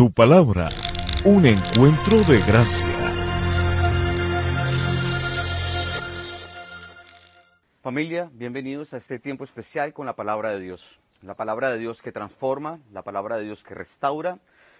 Tu palabra, un encuentro de gracia. Familia, bienvenidos a este tiempo especial con la palabra de Dios. La palabra de Dios que transforma, la palabra de Dios que restaura,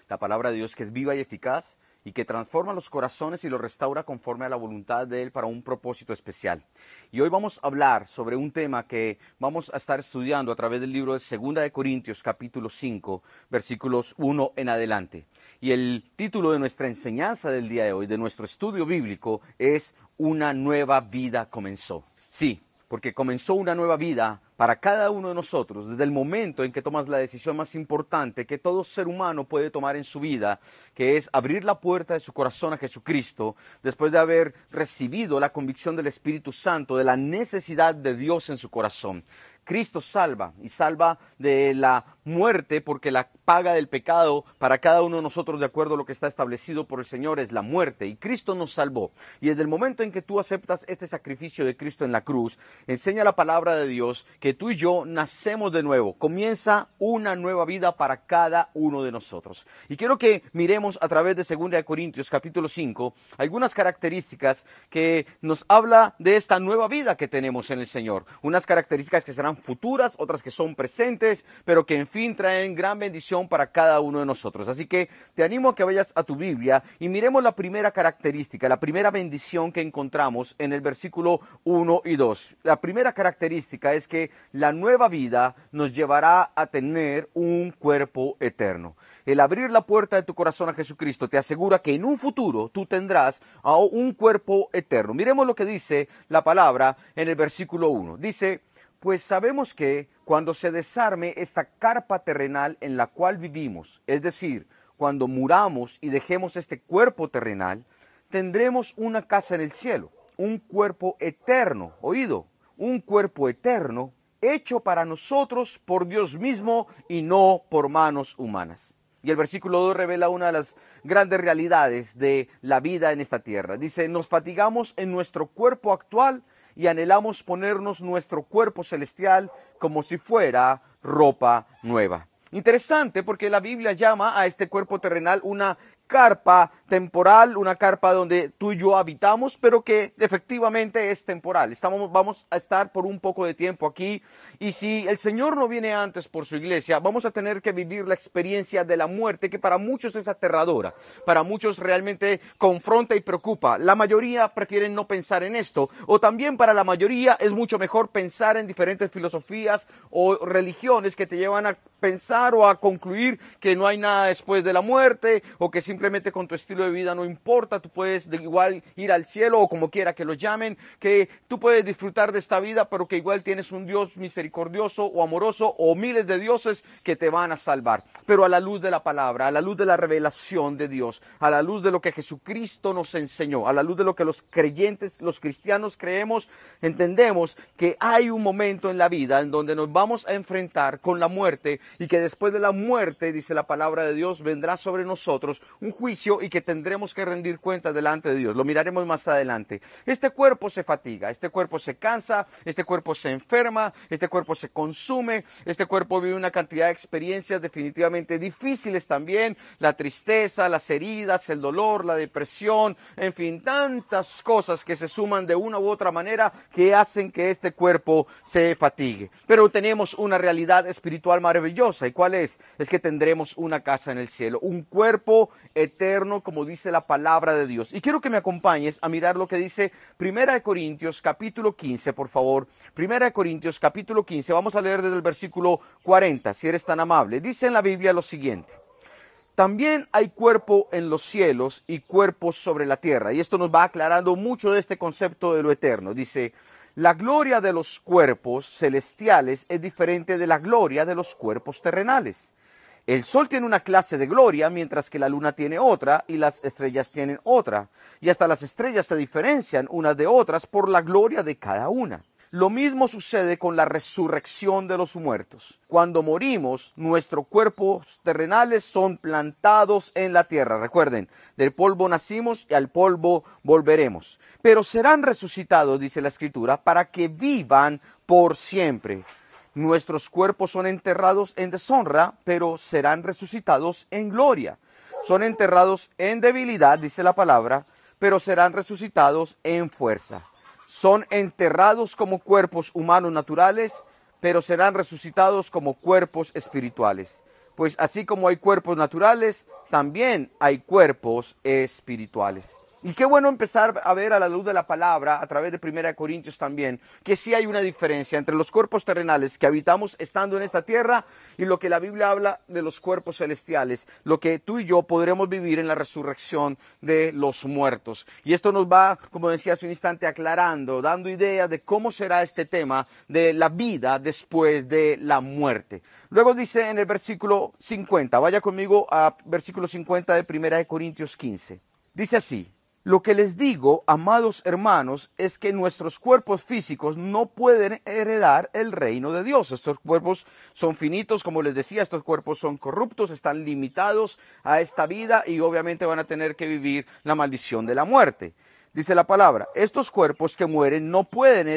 la palabra de Dios que es viva y eficaz y que transforma los corazones y los restaura conforme a la voluntad de Él para un propósito especial. Y hoy vamos a hablar sobre un tema que vamos a estar estudiando a través del libro de Segunda de Corintios capítulo 5 versículos 1 en adelante. Y el título de nuestra enseñanza del día de hoy, de nuestro estudio bíblico, es Una nueva vida comenzó. Sí, porque comenzó una nueva vida para cada uno de nosotros desde el momento en que tomas la decisión más importante que todo ser humano puede tomar en su vida, que es abrir la puerta de su corazón a Jesucristo, después de haber recibido la convicción del Espíritu Santo de la necesidad de Dios en su corazón. Cristo salva y salva de la muerte porque la paga del pecado para cada uno de nosotros de acuerdo a lo que está establecido por el Señor es la muerte y Cristo nos salvó. Y desde el momento en que tú aceptas este sacrificio de Cristo en la cruz, enseña la palabra de Dios que tú y yo nacemos de nuevo. Comienza una nueva vida para cada uno de nosotros. Y quiero que miremos a través de 2 Corintios capítulo 5 algunas características que nos habla de esta nueva vida que tenemos en el Señor. Unas características que serán futuras, otras que son presentes, pero que en fin traen gran bendición para cada uno de nosotros. Así que te animo a que vayas a tu Biblia y miremos la primera característica, la primera bendición que encontramos en el versículo 1 y 2. La primera característica es que la nueva vida nos llevará a tener un cuerpo eterno. El abrir la puerta de tu corazón a Jesucristo te asegura que en un futuro tú tendrás un cuerpo eterno. Miremos lo que dice la palabra en el versículo 1. Dice, pues sabemos que cuando se desarme esta carpa terrenal en la cual vivimos, es decir, cuando muramos y dejemos este cuerpo terrenal, tendremos una casa en el cielo, un cuerpo eterno, oído, un cuerpo eterno hecho para nosotros por Dios mismo y no por manos humanas. Y el versículo 2 revela una de las grandes realidades de la vida en esta tierra. Dice, nos fatigamos en nuestro cuerpo actual y anhelamos ponernos nuestro cuerpo celestial como si fuera ropa nueva. Interesante porque la Biblia llama a este cuerpo terrenal una carpa temporal, una carpa donde tú y yo habitamos, pero que efectivamente es temporal. Estamos, vamos a estar por un poco de tiempo aquí y si el Señor no viene antes por su iglesia, vamos a tener que vivir la experiencia de la muerte que para muchos es aterradora, para muchos realmente confronta y preocupa. La mayoría prefieren no pensar en esto o también para la mayoría es mucho mejor pensar en diferentes filosofías o religiones que te llevan a pensar o a concluir que no hay nada después de la muerte o que simplemente con tu estilo de vida no importa, tú puedes de igual ir al cielo o como quiera que lo llamen, que tú puedes disfrutar de esta vida, pero que igual tienes un Dios misericordioso o amoroso o miles de dioses que te van a salvar. Pero a la luz de la palabra, a la luz de la revelación de Dios, a la luz de lo que Jesucristo nos enseñó, a la luz de lo que los creyentes, los cristianos creemos, entendemos que hay un momento en la vida en donde nos vamos a enfrentar con la muerte y que después de la muerte, dice la palabra de Dios, vendrá sobre nosotros un juicio y que tendremos que rendir cuenta delante de Dios. Lo miraremos más adelante. Este cuerpo se fatiga, este cuerpo se cansa, este cuerpo se enferma, este cuerpo se consume, este cuerpo vive una cantidad de experiencias definitivamente difíciles también, la tristeza, las heridas, el dolor, la depresión, en fin, tantas cosas que se suman de una u otra manera que hacen que este cuerpo se fatigue. Pero tenemos una realidad espiritual maravillosa ¿Y cuál es? Es que tendremos una casa en el cielo, un cuerpo eterno, como dice la palabra de Dios. Y quiero que me acompañes a mirar lo que dice Primera de Corintios capítulo 15, por favor. Primera de Corintios capítulo 15, vamos a leer desde el versículo 40, si eres tan amable. Dice en la Biblia lo siguiente. También hay cuerpo en los cielos y cuerpos sobre la tierra. Y esto nos va aclarando mucho de este concepto de lo eterno. Dice, la gloria de los cuerpos celestiales es diferente de la gloria de los cuerpos terrenales. El sol tiene una clase de gloria, mientras que la luna tiene otra y las estrellas tienen otra. Y hasta las estrellas se diferencian unas de otras por la gloria de cada una. Lo mismo sucede con la resurrección de los muertos. Cuando morimos, nuestros cuerpos terrenales son plantados en la tierra. Recuerden, del polvo nacimos y al polvo volveremos. Pero serán resucitados, dice la Escritura, para que vivan por siempre. Nuestros cuerpos son enterrados en deshonra, pero serán resucitados en gloria son enterrados en debilidad, dice la palabra, pero serán resucitados en fuerza. Son enterrados como cuerpos humanos naturales, pero serán resucitados como cuerpos espirituales. Pues así como hay cuerpos naturales, también hay cuerpos espirituales. Y qué bueno empezar a ver a la luz de la palabra, a través de 1 Corintios también, que sí hay una diferencia entre los cuerpos terrenales que habitamos estando en esta tierra y lo que la Biblia habla de los cuerpos celestiales, lo que tú y yo podremos vivir en la resurrección de los muertos. Y esto nos va, como decía hace un instante, aclarando, dando idea de cómo será este tema de la vida después de la muerte. Luego dice en el versículo 50, vaya conmigo a versículo 50 de 1 Corintios 15. Dice así, lo que les digo, amados hermanos, es que nuestros cuerpos físicos no pueden heredar el reino de Dios. Estos cuerpos son finitos, como les decía, estos cuerpos son corruptos, están limitados a esta vida y obviamente van a tener que vivir la maldición de la muerte. Dice la palabra, estos cuerpos que mueren no pueden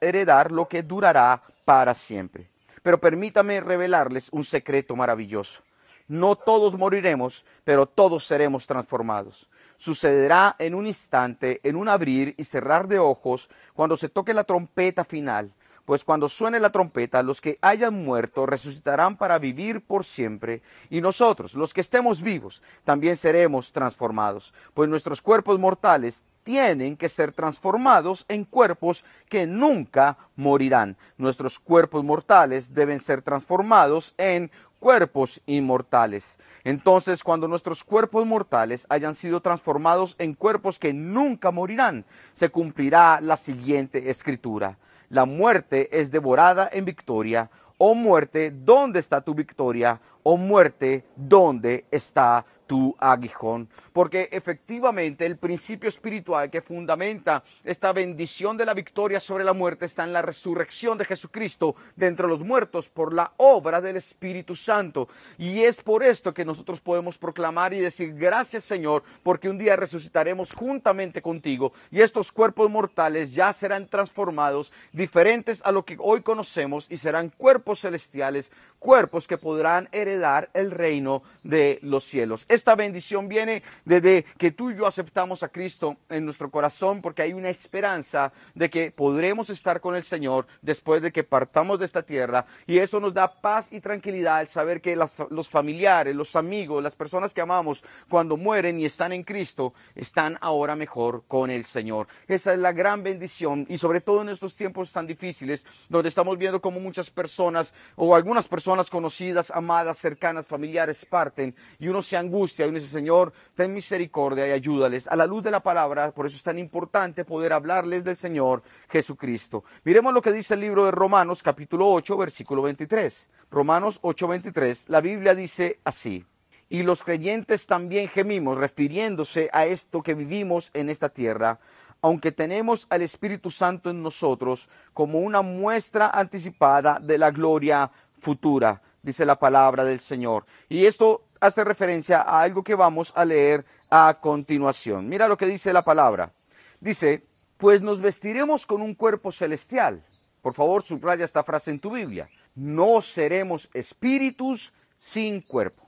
heredar, lo que durará para siempre. Pero permítame revelarles un secreto maravilloso. No todos moriremos, pero todos seremos transformados sucederá en un instante, en un abrir y cerrar de ojos, cuando se toque la trompeta final. Pues cuando suene la trompeta, los que hayan muerto resucitarán para vivir por siempre, y nosotros, los que estemos vivos, también seremos transformados, pues nuestros cuerpos mortales tienen que ser transformados en cuerpos que nunca morirán. Nuestros cuerpos mortales deben ser transformados en cuerpos inmortales. Entonces, cuando nuestros cuerpos mortales hayan sido transformados en cuerpos que nunca morirán, se cumplirá la siguiente escritura. La muerte es devorada en victoria. Oh muerte, ¿dónde está tu victoria? Oh muerte, ¿dónde está tu aguijón. Porque efectivamente el principio espiritual que fundamenta esta bendición de la victoria sobre la muerte está en la resurrección de Jesucristo de entre los muertos por la obra del Espíritu Santo. Y es por esto que nosotros podemos proclamar y decir gracias Señor, porque un día resucitaremos juntamente contigo y estos cuerpos mortales ya serán transformados diferentes a lo que hoy conocemos y serán cuerpos celestiales, cuerpos que podrán heredar el reino de los cielos. Esta bendición viene desde que tú y yo aceptamos a Cristo en nuestro corazón porque hay una esperanza de que podremos estar con el Señor después de que partamos de esta tierra y eso nos da paz y tranquilidad al saber que los familiares, los amigos, las personas que amamos cuando mueren y están en Cristo están ahora mejor con el Señor. Esa es la gran bendición y sobre todo en estos tiempos tan difíciles donde estamos viendo como muchas personas o algunas personas conocidas, amadas, cercanas, familiares parten y uno se angustia y uno dice, Señor, ten misericordia y ayúdales. A la luz de la palabra, por eso es tan importante poder hablarles del Señor Jesucristo. Miremos lo que dice el libro de Romanos, capítulo 8, versículo 23. Romanos 8, 23. La Biblia dice así. Y los creyentes también gemimos, refiriéndose a esto que vivimos en esta tierra, aunque tenemos al Espíritu Santo en nosotros como una muestra anticipada de la gloria futura, dice la palabra del Señor. Y esto hace referencia a algo que vamos a leer a continuación. Mira lo que dice la palabra. Dice, pues nos vestiremos con un cuerpo celestial. Por favor, subraya esta frase en tu Biblia. No seremos espíritus sin cuerpo.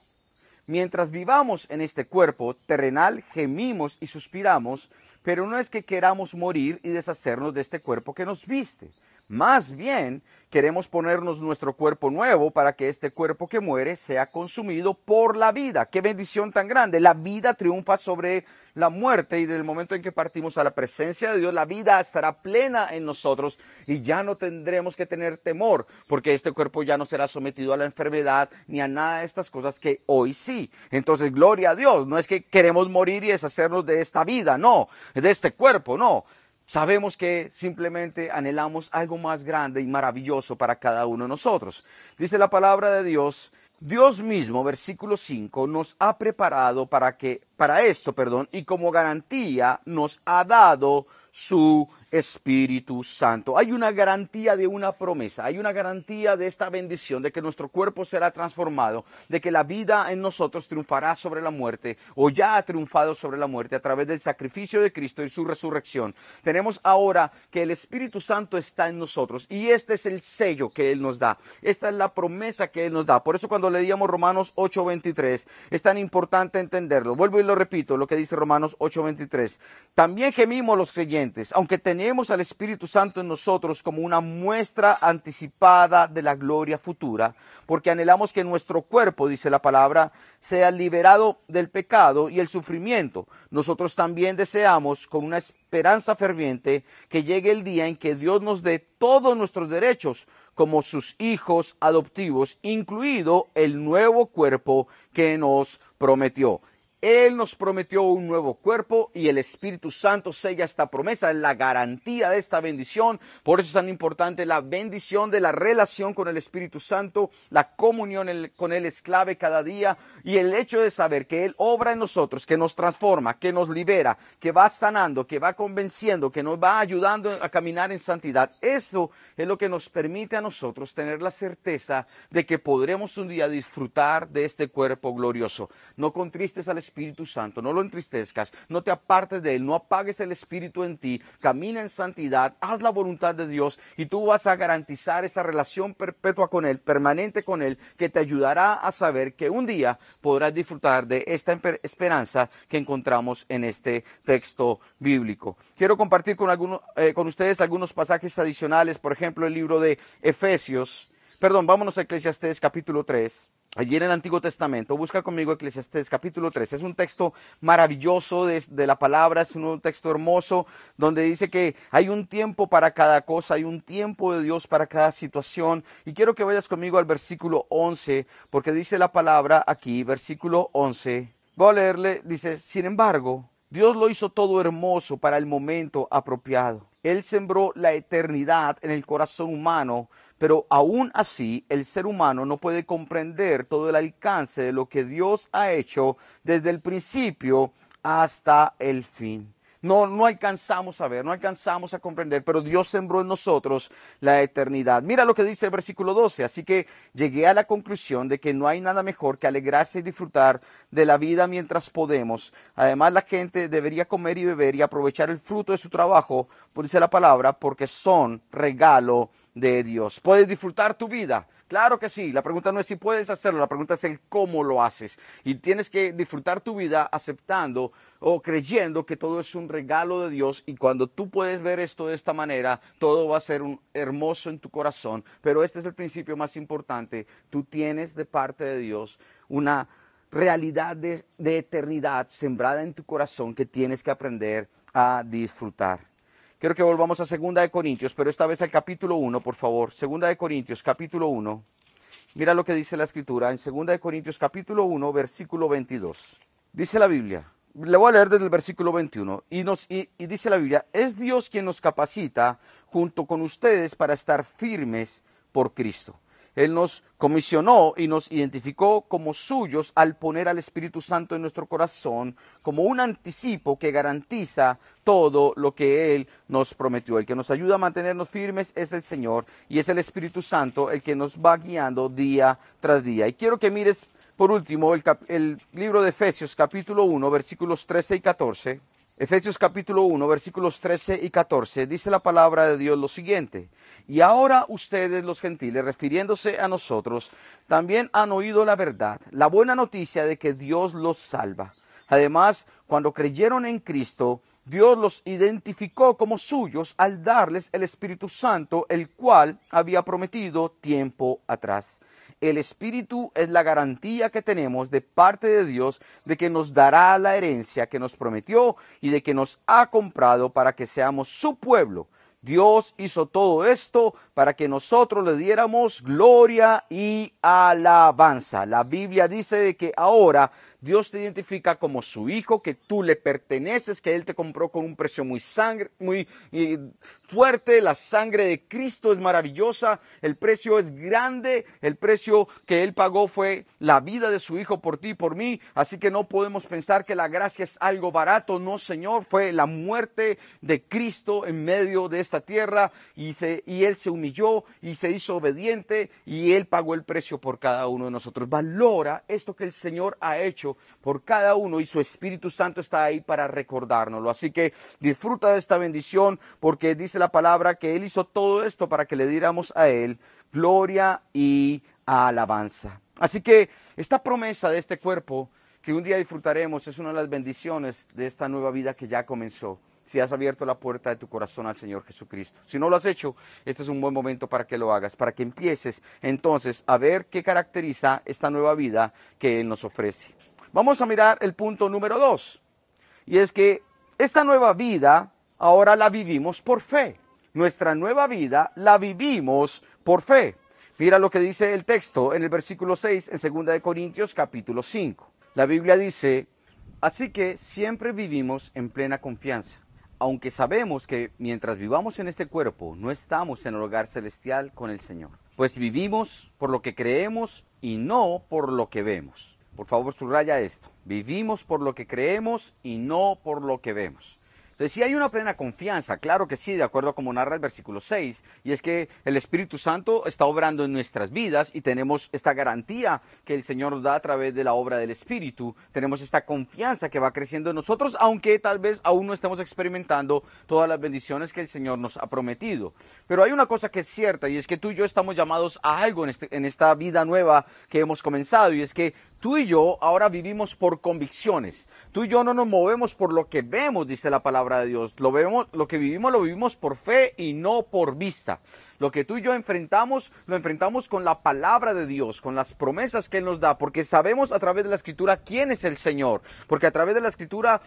Mientras vivamos en este cuerpo terrenal, gemimos y suspiramos, pero no es que queramos morir y deshacernos de este cuerpo que nos viste. Más bien, queremos ponernos nuestro cuerpo nuevo para que este cuerpo que muere sea consumido por la vida. Qué bendición tan grande. La vida triunfa sobre la muerte y desde el momento en que partimos a la presencia de Dios, la vida estará plena en nosotros y ya no tendremos que tener temor porque este cuerpo ya no será sometido a la enfermedad ni a nada de estas cosas que hoy sí. Entonces, gloria a Dios. No es que queremos morir y deshacernos de esta vida, no, de este cuerpo, no Sabemos que simplemente anhelamos algo más grande y maravilloso para cada uno de nosotros. Dice la palabra de Dios, Dios mismo, versículo 5, nos ha preparado para que para esto, perdón, y como garantía nos ha dado su Espíritu Santo. Hay una garantía de una promesa, hay una garantía de esta bendición, de que nuestro cuerpo será transformado, de que la vida en nosotros triunfará sobre la muerte o ya ha triunfado sobre la muerte a través del sacrificio de Cristo y su resurrección. Tenemos ahora que el Espíritu Santo está en nosotros y este es el sello que Él nos da. Esta es la promesa que Él nos da. Por eso cuando leíamos Romanos 8:23 es tan importante entenderlo. Vuelvo y lo repito, lo que dice Romanos 8:23. También gemimos los creyentes, aunque tenemos tenemos al Espíritu Santo en nosotros como una muestra anticipada de la gloria futura, porque anhelamos que nuestro cuerpo, dice la palabra, sea liberado del pecado y el sufrimiento. Nosotros también deseamos, con una esperanza ferviente, que llegue el día en que Dios nos dé todos nuestros derechos como sus hijos adoptivos, incluido el nuevo cuerpo que nos prometió. Él nos prometió un nuevo cuerpo y el Espíritu Santo sella esta promesa, la garantía de esta bendición. Por eso es tan importante la bendición de la relación con el Espíritu Santo, la comunión con Él es clave cada día y el hecho de saber que Él obra en nosotros, que nos transforma, que nos libera, que va sanando, que va convenciendo, que nos va ayudando a caminar en santidad. Eso es lo que nos permite a nosotros tener la certeza de que podremos un día disfrutar de este cuerpo glorioso. No contristes al Espíritu Espíritu Santo, no lo entristezcas, no te apartes de Él, no apagues el Espíritu en ti, camina en santidad, haz la voluntad de Dios y tú vas a garantizar esa relación perpetua con Él, permanente con Él, que te ayudará a saber que un día podrás disfrutar de esta esperanza que encontramos en este texto bíblico. Quiero compartir con, eh, con ustedes algunos pasajes adicionales, por ejemplo, el libro de Efesios, perdón, vámonos a Eclesiastés capítulo 3. Allí en el Antiguo Testamento, busca conmigo Eclesiastés capítulo 3. Es un texto maravilloso de, la palabra, es un texto hermoso donde dice que hay un tiempo para cada cosa, hay un tiempo de Dios para cada situación. Y quiero que vayas conmigo al versículo 11, porque dice la palabra aquí, versículo 11. Voy a leerle, dice, sin embargo, Dios lo hizo todo hermoso para el momento apropiado. Él sembró la eternidad en el corazón humano pero aún así, el ser humano no puede comprender todo el alcance de lo que Dios ha hecho desde el principio hasta el fin. No, no alcanzamos a ver, no alcanzamos a comprender, pero Dios sembró en nosotros la eternidad. Mira lo que dice el versículo 12. Así que llegué a la conclusión de que no hay nada mejor que alegrarse y disfrutar de la vida mientras podemos. Además, la gente debería comer y beber y aprovechar el fruto de su trabajo, por dice la palabra, porque son regalo de Dios. ¿Puedes disfrutar tu vida? Claro que sí. La pregunta no es si puedes hacerlo, la pregunta es el cómo lo haces. Y tienes que disfrutar tu vida aceptando o creyendo que todo es un regalo de Dios y cuando tú puedes ver esto de esta manera, todo va a ser un hermoso en tu corazón. Pero este es el principio más importante. Tú tienes de parte de Dios una realidad de, de eternidad sembrada en tu corazón que tienes que aprender a disfrutar. Quiero que volvamos a Segunda de Corintios, pero esta vez al capítulo 1, por favor. Segunda de Corintios, capítulo 1. Mira lo que dice la escritura en Segunda de Corintios, capítulo 1, versículo 22. Dice la Biblia, le voy a leer desde el versículo 21, y, nos, y dice la Biblia, es Dios quien nos capacita junto con ustedes para estar firmes por Cristo. Él nos comisionó y nos identificó como suyos al poner al Espíritu Santo en nuestro corazón como un anticipo que garantiza todo lo que Él nos prometió. El que nos ayuda a mantenernos firmes es el Señor y es el Espíritu Santo el que nos va guiando día tras día. Y quiero que mires por último el, el libro de Efesios capítulo 1 versículos 13 y 14. Efesios capítulo 1, versículos 13 y 14, dice la palabra de Dios lo siguiente. Y ahora ustedes los gentiles, refiriéndose a nosotros, también han oído la verdad, la buena noticia de que Dios los salva. Además, cuando creyeron en Cristo, Dios los identificó como suyos al darles el Espíritu Santo, el cual había prometido tiempo atrás. El Espíritu es la garantía que tenemos de parte de Dios de que nos dará la herencia que nos prometió y de que nos ha comprado para que seamos su pueblo. Dios hizo todo esto para que nosotros le diéramos gloria y alabanza. La Biblia dice de que ahora Dios te identifica como su hijo, que tú le perteneces, que Él te compró con un precio muy, sangre, muy fuerte. La sangre de Cristo es maravillosa, el precio es grande, el precio que Él pagó fue la vida de su hijo por ti y por mí. Así que no podemos pensar que la gracia es algo barato. No, Señor, fue la muerte de Cristo en medio de esta tierra y, se, y Él se humilló y se hizo obediente y Él pagó el precio por cada uno de nosotros. Valora esto que el Señor ha hecho por cada uno y su Espíritu Santo está ahí para recordárnoslo. Así que disfruta de esta bendición porque dice la palabra que Él hizo todo esto para que le diéramos a Él gloria y alabanza. Así que esta promesa de este cuerpo que un día disfrutaremos es una de las bendiciones de esta nueva vida que ya comenzó si has abierto la puerta de tu corazón al Señor Jesucristo. Si no lo has hecho, este es un buen momento para que lo hagas, para que empieces entonces a ver qué caracteriza esta nueva vida que Él nos ofrece. Vamos a mirar el punto número dos, y es que esta nueva vida ahora la vivimos por fe. Nuestra nueva vida la vivimos por fe. Mira lo que dice el texto en el versículo 6 en 2 de Corintios capítulo 5. La Biblia dice, así que siempre vivimos en plena confianza aunque sabemos que mientras vivamos en este cuerpo, no estamos en el hogar celestial con el Señor. Pues vivimos por lo que creemos y no por lo que vemos. Por favor, subraya esto. Vivimos por lo que creemos y no por lo que vemos. Entonces, si hay una plena confianza, claro que sí, de acuerdo a como narra el versículo 6, y es que el Espíritu Santo está obrando en nuestras vidas y tenemos esta garantía que el Señor nos da a través de la obra del Espíritu. Tenemos esta confianza que va creciendo en nosotros, aunque tal vez aún no estemos experimentando todas las bendiciones que el Señor nos ha prometido. Pero hay una cosa que es cierta, y es que tú y yo estamos llamados a algo en, este, en esta vida nueva que hemos comenzado, y es que Tú y yo ahora vivimos por convicciones. Tú y yo no nos movemos por lo que vemos, dice la palabra de Dios. Lo vemos, lo que vivimos lo vivimos por fe y no por vista. Lo que tú y yo enfrentamos, lo enfrentamos con la palabra de Dios, con las promesas que Él nos da, porque sabemos a través de la escritura quién es el Señor, porque a través de la escritura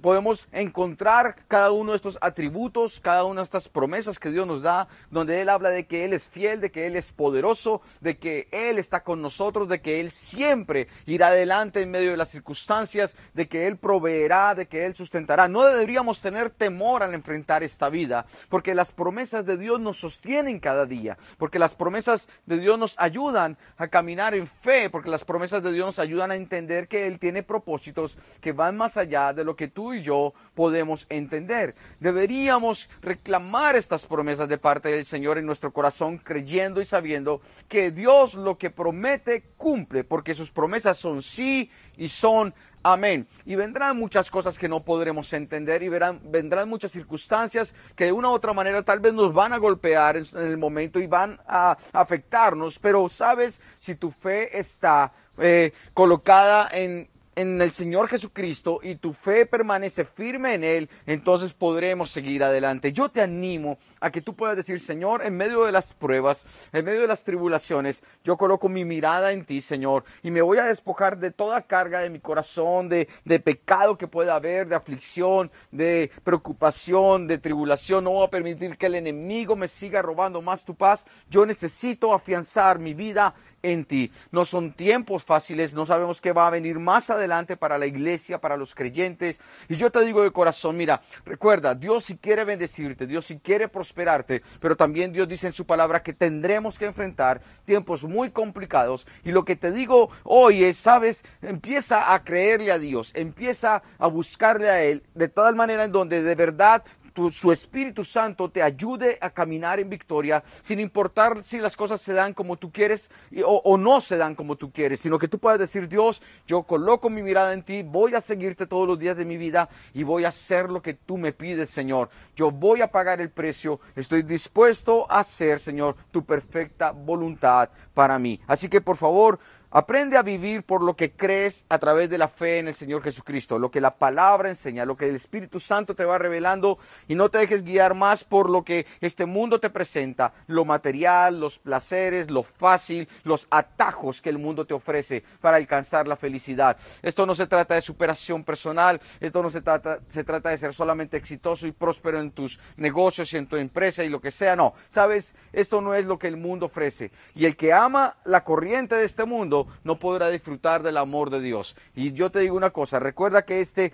podemos encontrar cada uno de estos atributos, cada una de estas promesas que Dios nos da, donde Él habla de que Él es fiel, de que Él es poderoso, de que Él está con nosotros, de que Él siempre irá adelante en medio de las circunstancias, de que Él proveerá, de que Él sustentará. No deberíamos tener temor al enfrentar esta vida, porque las promesas de Dios nos sostienen cada día, porque las promesas de Dios nos ayudan a caminar en fe, porque las promesas de Dios nos ayudan a entender que Él tiene propósitos que van más allá de lo que tú y yo podemos entender. Deberíamos reclamar estas promesas de parte del Señor en nuestro corazón, creyendo y sabiendo que Dios lo que promete cumple, porque sus promesas son sí y son Amén. Y vendrán muchas cosas que no podremos entender y verán, vendrán muchas circunstancias que de una u otra manera tal vez nos van a golpear en, el momento y van a afectarnos. Pero sabes, si tu fe está eh, colocada en, en el Señor Jesucristo y tu fe permanece firme en Él, entonces podremos seguir adelante. Yo te animo a que tú puedas decir, Señor, en medio de las pruebas, en medio de las tribulaciones, yo coloco mi mirada en ti, Señor, y me voy a despojar de toda carga de mi corazón, de, de pecado que pueda haber, de aflicción, de preocupación, de tribulación. No voy a permitir que el enemigo me siga robando más tu paz. Yo necesito afianzar mi vida en ti. No son tiempos fáciles, no sabemos qué va a venir más adelante para la iglesia, para los creyentes. Y yo te digo de corazón, mira, recuerda, Dios si quiere bendecirte, Dios si quiere prosperarte, pero también Dios dice en su palabra que tendremos que enfrentar tiempos muy complicados. Y lo que te digo hoy es, sabes, empieza a creerle a Dios, empieza a buscarle a Él, de tal manera en donde de verdad su Espíritu Santo te ayude a caminar en victoria, sin importar si las cosas se dan como tú quieres o, o, no se dan como tú quieres, sino que tú puedas decir, Dios, yo coloco mi mirada en ti, voy a seguirte todos los días de mi vida y voy a hacer lo que tú me pides, Señor. Yo voy a pagar el precio, estoy dispuesto a hacer, Señor, tu perfecta voluntad para mí. Así que, por favor, Aprende a vivir por lo que crees a través de la fe en el Señor Jesucristo, lo que la palabra enseña, lo que el Espíritu Santo te va revelando y no te dejes guiar más por lo que este mundo te presenta, lo material, los placeres, lo fácil, los atajos que el mundo te ofrece para alcanzar la felicidad. Esto no se trata de superación personal, esto no se trata, se trata de ser solamente exitoso y próspero en tus negocios y en tu empresa y lo que sea, no. Sabes, esto no es lo que el mundo ofrece. Y el que ama la corriente de este mundo, no podrá disfrutar del amor de Dios. Y yo te digo una cosa, recuerda que este,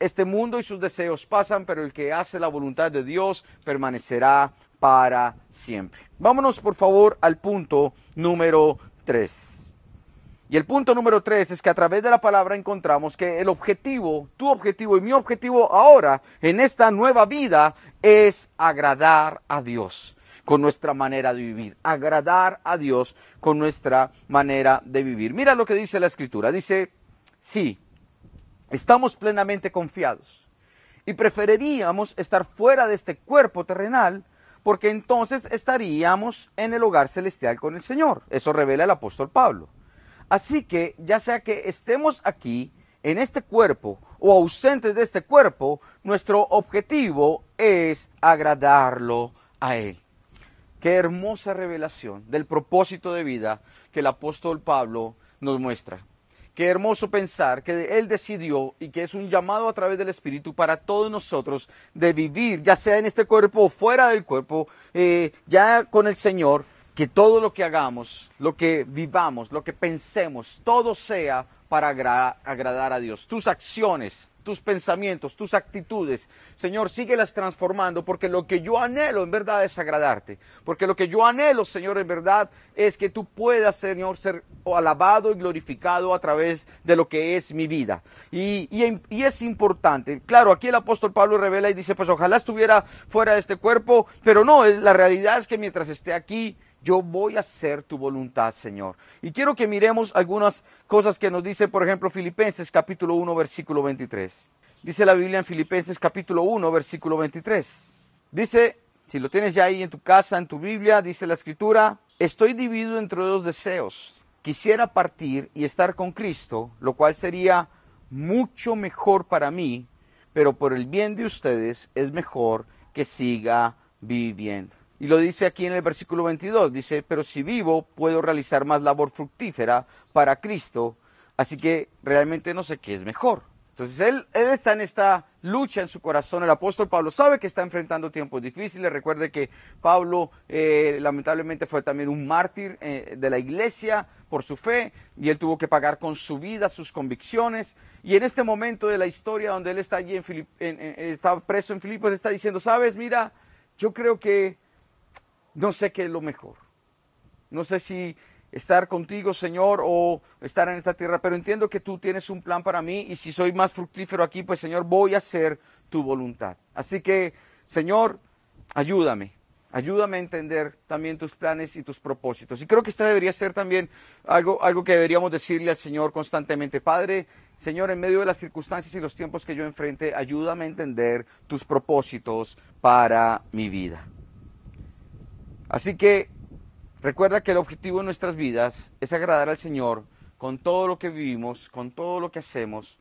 este mundo y sus deseos pasan, pero el que hace la voluntad de Dios permanecerá para siempre. Vámonos por favor al punto número 3. Y el punto número 3 es que a través de la palabra encontramos que el objetivo, tu objetivo y mi objetivo ahora en esta nueva vida es agradar a Dios con nuestra manera de vivir, agradar a Dios con nuestra manera de vivir. Mira lo que dice la escritura, dice, sí, estamos plenamente confiados y preferiríamos estar fuera de este cuerpo terrenal porque entonces estaríamos en el hogar celestial con el Señor. Eso revela el apóstol Pablo. Así que ya sea que estemos aquí en este cuerpo o ausentes de este cuerpo, nuestro objetivo es agradarlo a Él. Qué hermosa revelación del propósito de vida que el apóstol Pablo nos muestra. Qué hermoso pensar que Él decidió y que es un llamado a través del Espíritu para todos nosotros de vivir, ya sea en este cuerpo o fuera del cuerpo, eh, ya con el Señor, que todo lo que hagamos, lo que vivamos, lo que pensemos, todo sea para agradar a Dios. Tus acciones, tus pensamientos, tus actitudes. Señor, síguelas transformando porque lo que yo anhelo en verdad es agradarte. Porque lo que yo anhelo, Señor, en verdad es que tú puedas, Señor, ser alabado y glorificado a través de lo que es mi vida. Y, y es importante. Claro, aquí el apóstol Pablo revela y dice, pues ojalá estuviera fuera de este cuerpo, pero no, la realidad es que mientras esté aquí, yo voy a hacer tu voluntad, Señor. Y quiero que miremos algunas cosas que nos dice, por ejemplo, Filipenses capítulo 1, versículo 23. Dice la Biblia en Filipenses capítulo 1, versículo 23. Dice, si lo tienes ya ahí en tu casa, en tu Biblia, dice la escritura, estoy dividido entre dos deseos. Quisiera partir y estar con Cristo, lo cual sería mucho mejor para mí, pero por el bien de ustedes es mejor que siga viviendo. Y lo dice aquí en el versículo 22, dice, pero si vivo puedo realizar más labor fructífera para Cristo, así que realmente no sé qué es mejor. Entonces él, está en esta lucha en su corazón. El apóstol Pablo sabe que está enfrentando tiempos difíciles. Recuerde que Pablo eh, lamentablemente fue también un mártir eh, de la iglesia por su fe y él tuvo que pagar con su vida sus convicciones. Y en este momento de la historia donde él está allí en, está preso en Filipos, está diciendo, sabes, mira, yo creo que no sé qué es lo mejor. No sé si estar contigo, Señor, o estar en esta tierra, pero entiendo que tú tienes un plan para mí y si soy más fructífero aquí, pues Señor, voy a hacer tu voluntad. Así que, Señor, ayúdame. Ayúdame a entender también tus planes y tus propósitos. Y creo que esta debería ser también algo, algo que deberíamos decirle al Señor constantemente. Padre, Señor, en medio de las circunstancias y los tiempos que yo enfrente, ayúdame a entender tus propósitos para mi vida. Así que recuerda que el objetivo de nuestras vidas es agradar al Señor con todo lo que vivimos, con todo lo que hacemos,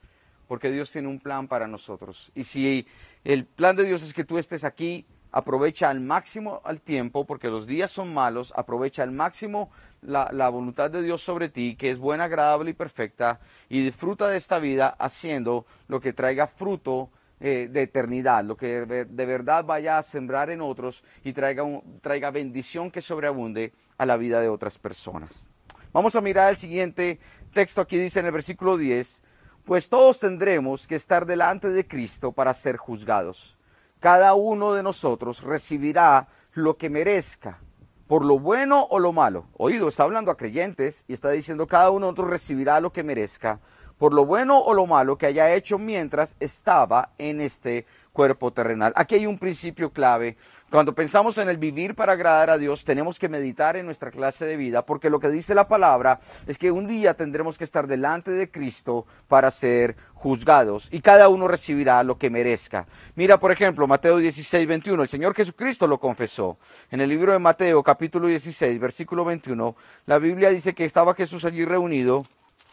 porque Dios tiene un plan para nosotros. Y si el plan de Dios es que tú estés aquí, aprovecha al máximo el tiempo, porque los días son malos, aprovecha al máximo la, la, voluntad de Dios sobre ti, que es buena, agradable y perfecta, y disfruta de esta vida haciendo lo que traiga fruto eh, de eternidad, lo que de verdad vaya a sembrar en otros y traiga, traiga bendición que sobreabunde a la vida de otras personas. Vamos a mirar el siguiente texto aquí dice en el versículo 10, pues todos tendremos que estar delante de Cristo para ser juzgados. Cada uno de nosotros recibirá lo que merezca, por lo bueno o lo malo. Oído, está hablando a creyentes y está diciendo cada uno de nosotros recibirá lo que merezca, por lo bueno o lo malo que haya hecho mientras estaba en este cuerpo terrenal. Aquí hay un principio clave. Cuando pensamos en el vivir para agradar a Dios, tenemos que meditar en nuestra clase de vida, porque lo que dice la palabra es que un día tendremos que estar delante de Cristo para ser juzgados y cada uno recibirá lo que merezca. Mira, por ejemplo, Mateo 16, 21, el Señor Jesucristo lo confesó. En el libro de Mateo, capítulo 16, versículo 21, la Biblia dice que estaba Jesús allí reunido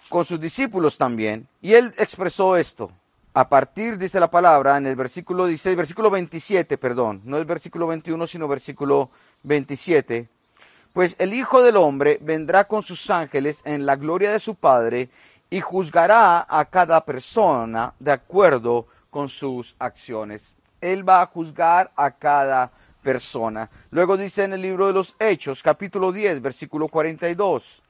con sus discípulos también. Y él expresó esto. A partir, dice la palabra, en el versículo 16, versículo 27, perdón, no el versículo 21, sino versículo 27. Pues el Hijo del Hombre vendrá con sus ángeles en la gloria de su Padre y juzgará a cada persona de acuerdo con sus acciones. Él va a juzgar a cada persona. Luego dice en el libro de los Hechos, capítulo 10, versículo 42.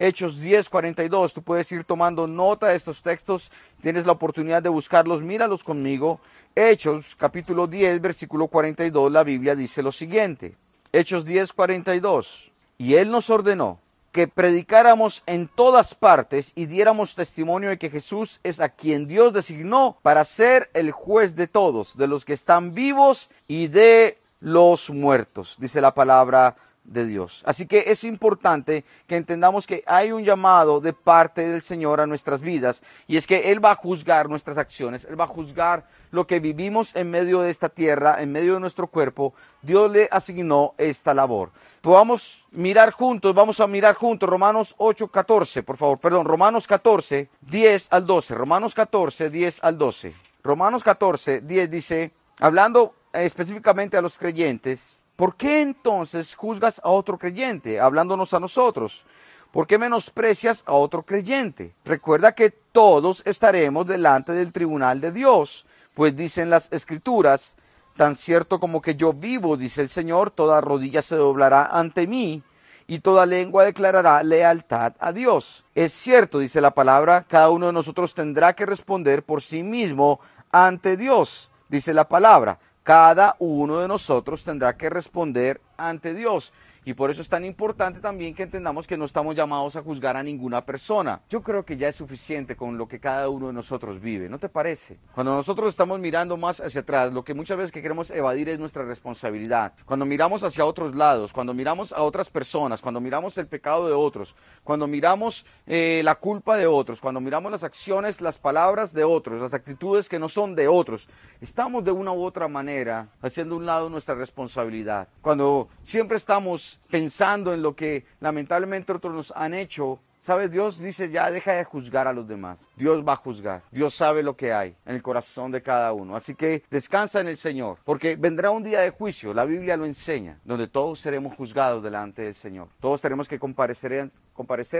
Hechos 10, 42. Tú puedes ir tomando nota de estos textos. Tienes la oportunidad de buscarlos, míralos conmigo. Hechos capítulo 10, versículo 42, la Biblia dice lo siguiente. Hechos 10, 42. Y él nos ordenó que predicáramos en todas partes y diéramos testimonio de que Jesús es a quien Dios designó para ser el juez de todos, de los que están vivos y de los muertos, dice la palabra de Dios. Así que es importante que entendamos que hay un llamado de parte del Señor a nuestras vidas y es que Él va a juzgar nuestras acciones, Él va a juzgar lo que vivimos en medio de esta tierra, en medio de nuestro cuerpo. Dios le asignó esta labor. Podamos mirar juntos, vamos a mirar juntos Romanos 8, 14, por favor, perdón, Romanos 14, 10 al 12, Romanos 14, 10 al 12. Romanos 14, 10 dice, hablando específicamente a los creyentes, ¿Por qué entonces juzgas a otro creyente, hablándonos a nosotros? ¿Por qué menosprecias a otro creyente? Recuerda que todos estaremos delante del tribunal de Dios, pues dicen las escrituras, tan cierto como que yo vivo, dice el Señor, toda rodilla se doblará ante mí y toda lengua declarará lealtad a Dios. Es cierto, dice la palabra, cada uno de nosotros tendrá que responder por sí mismo ante Dios, dice la palabra cada uno de nosotros tendrá que responder ante Dios. Y por eso es tan importante también que entendamos que no estamos llamados a juzgar a ninguna persona. Yo creo que ya es suficiente con lo que cada uno de nosotros vive, ¿no te parece? Cuando nosotros estamos mirando más hacia atrás, lo que muchas veces que queremos evadir es nuestra responsabilidad. Cuando miramos hacia otros lados, cuando miramos a otras personas, cuando miramos el pecado de otros, cuando miramos eh, la culpa de otros, cuando miramos las acciones, las palabras de otros, las actitudes que no son de otros, estamos de una u otra manera haciendo un lado nuestra responsabilidad. Cuando siempre estamos pensando en lo que lamentablemente otros nos han hecho, ¿sabes? Dios dice ya deja de juzgar a los demás. Dios va a juzgar. Dios sabe lo que hay en el corazón de cada uno. Así que descansa en el Señor, porque vendrá un día de juicio. La Biblia lo enseña, donde todos seremos juzgados delante del Señor. Todos tenemos que comparecer,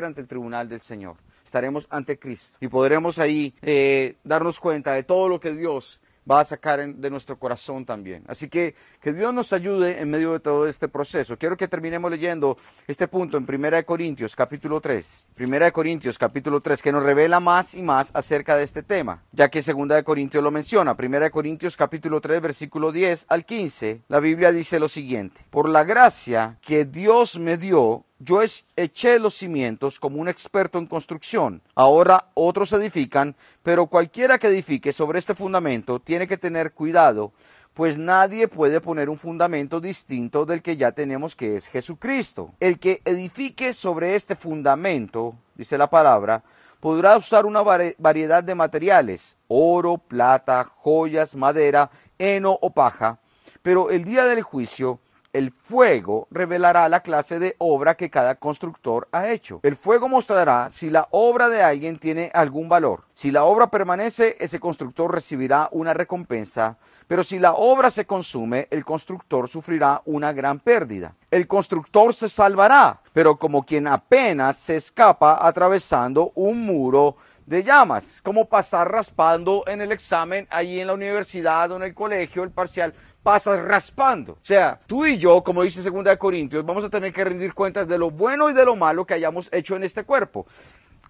ante el tribunal del Señor. Estaremos ante Cristo y podremos ahí eh, darnos cuenta de todo lo que Dios va a sacar de nuestro corazón también. Así que que Dios nos ayude en medio de todo este proceso. Quiero que terminemos leyendo este punto en 1 Corintios capítulo 3. 1 Corintios capítulo 3 que nos revela más y más acerca de este tema, ya que 2 Corintios lo menciona. 1 Corintios capítulo 3 versículo 10 al 15, la Biblia dice lo siguiente: Por la gracia que Dios me dio, yo eché los cimientos como un experto en construcción. Ahora otros edifican, pero cualquiera que edifique sobre este fundamento tiene que tener cuidado, pues nadie puede poner un fundamento distinto del que ya tenemos que es Jesucristo. El que edifique sobre este fundamento, dice la palabra, podrá usar una variedad de materiales, oro, plata, joyas, madera, heno o paja, pero el día del juicio el fuego revelará la clase de obra que cada constructor ha hecho. El fuego mostrará si la obra de alguien tiene algún valor. Si la obra permanece, ese constructor recibirá una recompensa, pero si la obra se consume, el constructor sufrirá una gran pérdida. El constructor se salvará, pero como quien apenas se escapa atravesando un muro de llamas, como pasar raspando en el examen allí en la universidad o en el colegio, el parcial pasas raspando. O sea, tú y yo, como dice 2 Corintios, vamos a tener que rendir cuentas de lo bueno y de lo malo que hayamos hecho en este cuerpo.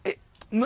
Eh,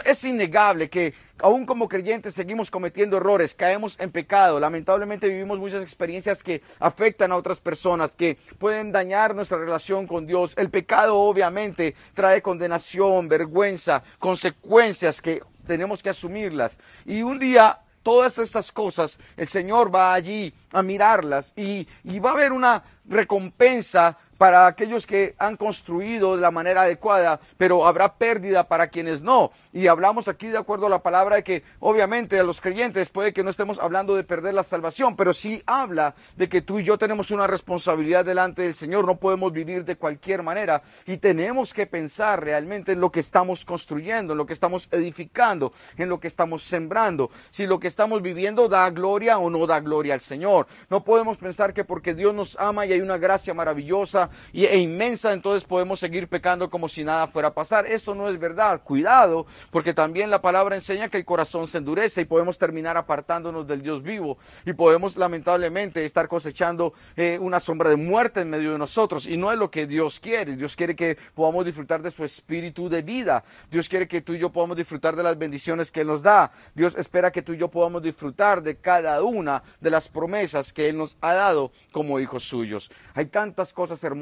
es innegable que aún como creyentes seguimos cometiendo errores, caemos en pecado, lamentablemente vivimos muchas experiencias que afectan a otras personas, que pueden dañar nuestra relación con Dios. El pecado obviamente trae condenación, vergüenza, consecuencias que tenemos que asumirlas. Y un día todas estas cosas, el Señor va allí a mirarlas y, y, va a haber una recompensa para aquellos que han construido de la manera adecuada, pero habrá pérdida para quienes no. Y hablamos aquí de acuerdo a la palabra de que obviamente a los creyentes puede que no estemos hablando de perder la salvación, pero sí habla de que tú y yo tenemos una responsabilidad delante del Señor, no podemos vivir de cualquier manera y tenemos que pensar realmente en lo que estamos construyendo, en lo que estamos edificando, en lo que estamos sembrando, si lo que estamos viviendo da gloria o no da gloria al Señor. No podemos pensar que porque Dios nos ama y hay una gracia maravillosa, e inmensa, entonces podemos seguir pecando como si nada fuera a pasar. Esto no es verdad. Cuidado, porque también la palabra enseña que el corazón se endurece y podemos terminar apartándonos del Dios vivo y podemos lamentablemente estar cosechando eh, una sombra de muerte en medio de nosotros. Y no es lo que Dios quiere. Dios quiere que podamos disfrutar de su espíritu de vida. Dios quiere que tú y yo podamos disfrutar de las bendiciones que Él nos da. Dios espera que tú y yo podamos disfrutar de cada una de las promesas que Él nos ha dado como hijos suyos. Hay tantas cosas hermosas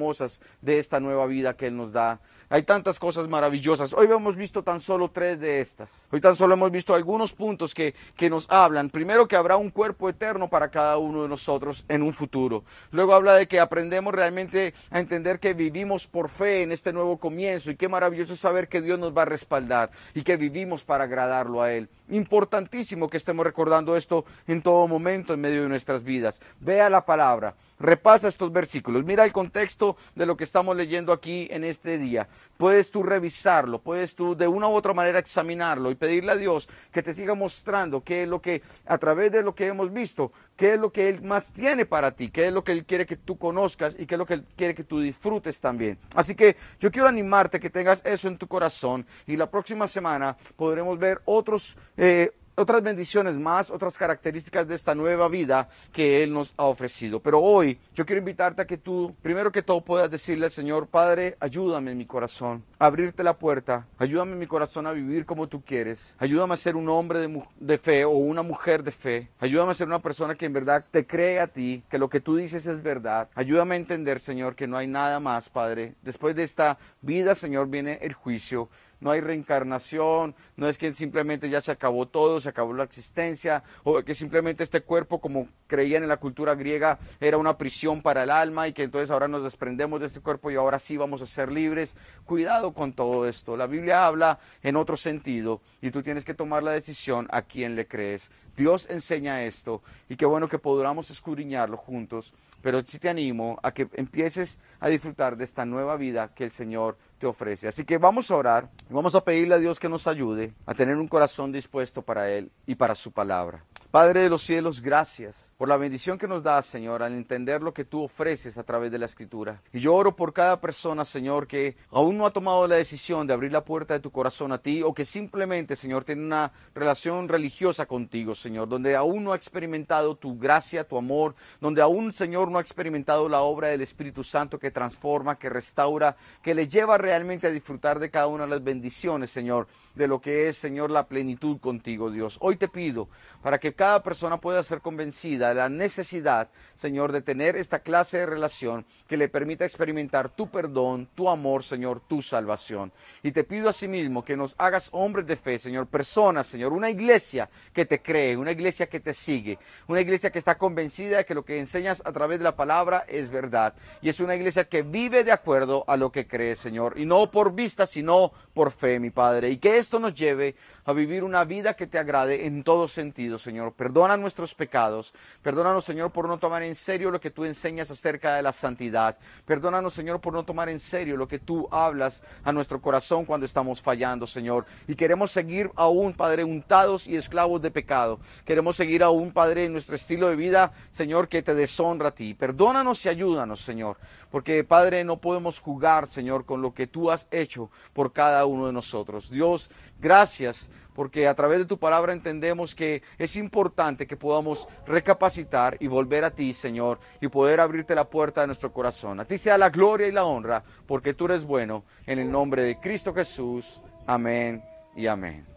de esta nueva vida que Él nos da. Hay tantas cosas maravillosas. Hoy hemos visto tan solo tres de estas. Hoy tan solo hemos visto algunos puntos que, que nos hablan. Primero que habrá un cuerpo eterno para cada uno de nosotros en un futuro. Luego habla de que aprendemos realmente a entender que vivimos por fe en este nuevo comienzo y qué maravilloso saber que Dios nos va a respaldar y que vivimos para agradarlo a Él. Importantísimo que estemos recordando esto en todo momento en medio de nuestras vidas. Vea la palabra, repasa estos versículos, mira el contexto de lo que estamos leyendo aquí en este día. Puedes tú revisarlo, puedes tú de una u otra manera examinarlo y pedirle a Dios que te siga mostrando qué es lo que, a través de lo que hemos visto, qué es lo que Él más tiene para ti, qué es lo que Él quiere que tú conozcas y qué es lo que Él quiere que tú disfrutes también. Así que yo quiero animarte que tengas eso en tu corazón y la próxima semana podremos ver otros eh, otras bendiciones más, otras características de esta nueva vida que Él nos ha ofrecido. Pero hoy yo quiero invitarte a que tú, primero que todo, puedas decirle al Señor, Padre, ayúdame en mi corazón, a abrirte la puerta, ayúdame en mi corazón a vivir como tú quieres, ayúdame a ser un hombre de, de fe o una mujer de fe, ayúdame a ser una persona que en verdad te cree a ti, que lo que tú dices es verdad, ayúdame a entender, Señor, que no hay nada más, Padre. Después de esta vida, Señor, viene el juicio no hay reencarnación, no es que simplemente ya se acabó todo, se acabó la existencia, o que simplemente este cuerpo, como creían en la cultura griega, era una prisión para el alma y que entonces ahora nos desprendemos de este cuerpo y ahora sí vamos a ser libres. Cuidado con todo esto. La Biblia habla en otro sentido y tú tienes que tomar la decisión a quién le crees. Dios enseña esto y qué bueno que podamos escudriñarlo juntos, pero sí te animo a que empieces a disfrutar de esta nueva vida que el Señor ofrece. Así que vamos a orar y vamos a pedirle a Dios que nos ayude a tener un corazón dispuesto para Él y para su palabra. Padre de los cielos, gracias por la bendición que nos das, Señor, al entender lo que tú ofreces a través de la Escritura. Y yo oro por cada persona, Señor, que aún no ha tomado la decisión de abrir la puerta de tu corazón a ti o que simplemente, Señor, tiene una relación religiosa contigo, Señor, donde aún no ha experimentado tu gracia, tu amor, donde aún, Señor, no ha experimentado la obra del Espíritu Santo que transforma, que restaura, que le lleva realmente a disfrutar de cada una de las bendiciones, Señor, de lo que es, Señor, la plenitud contigo, Dios. Hoy te pido para que cada persona pueda ser convencida de la necesidad, Señor, de tener esta clase de relación que le permita experimentar tu perdón, tu amor, Señor, tu salvación. Y te pido asimismo que nos hagas hombres de fe, Señor, personas, Señor, una iglesia que te cree, una iglesia que te sigue, una iglesia que está convencida de que lo que enseñas a través de la palabra es verdad. Y es una iglesia que vive de acuerdo a lo que cree, Señor, y no por vista, sino por fe, mi Padre. Y que esto nos lleve a vivir una vida que te agrade en todo sentido, Señor. Perdona nuestros pecados. Perdónanos, Señor, por no tomar en serio lo que tú enseñas acerca de la santidad. Perdónanos, Señor, por no tomar en serio lo que tú hablas a nuestro corazón cuando estamos fallando, Señor. Y queremos seguir aún, Padre, untados y esclavos de pecado. Queremos seguir aún, Padre, en nuestro estilo de vida, Señor, que te deshonra a ti. Perdónanos y ayúdanos, Señor. Porque, Padre, no podemos jugar, Señor, con lo que tú has hecho por cada uno de nosotros. Dios, Gracias porque a través de tu palabra entendemos que es importante que podamos recapacitar y volver a ti, Señor, y poder abrirte la puerta de nuestro corazón. A ti sea la gloria y la honra, porque tú eres bueno. En el nombre de Cristo Jesús. Amén y amén.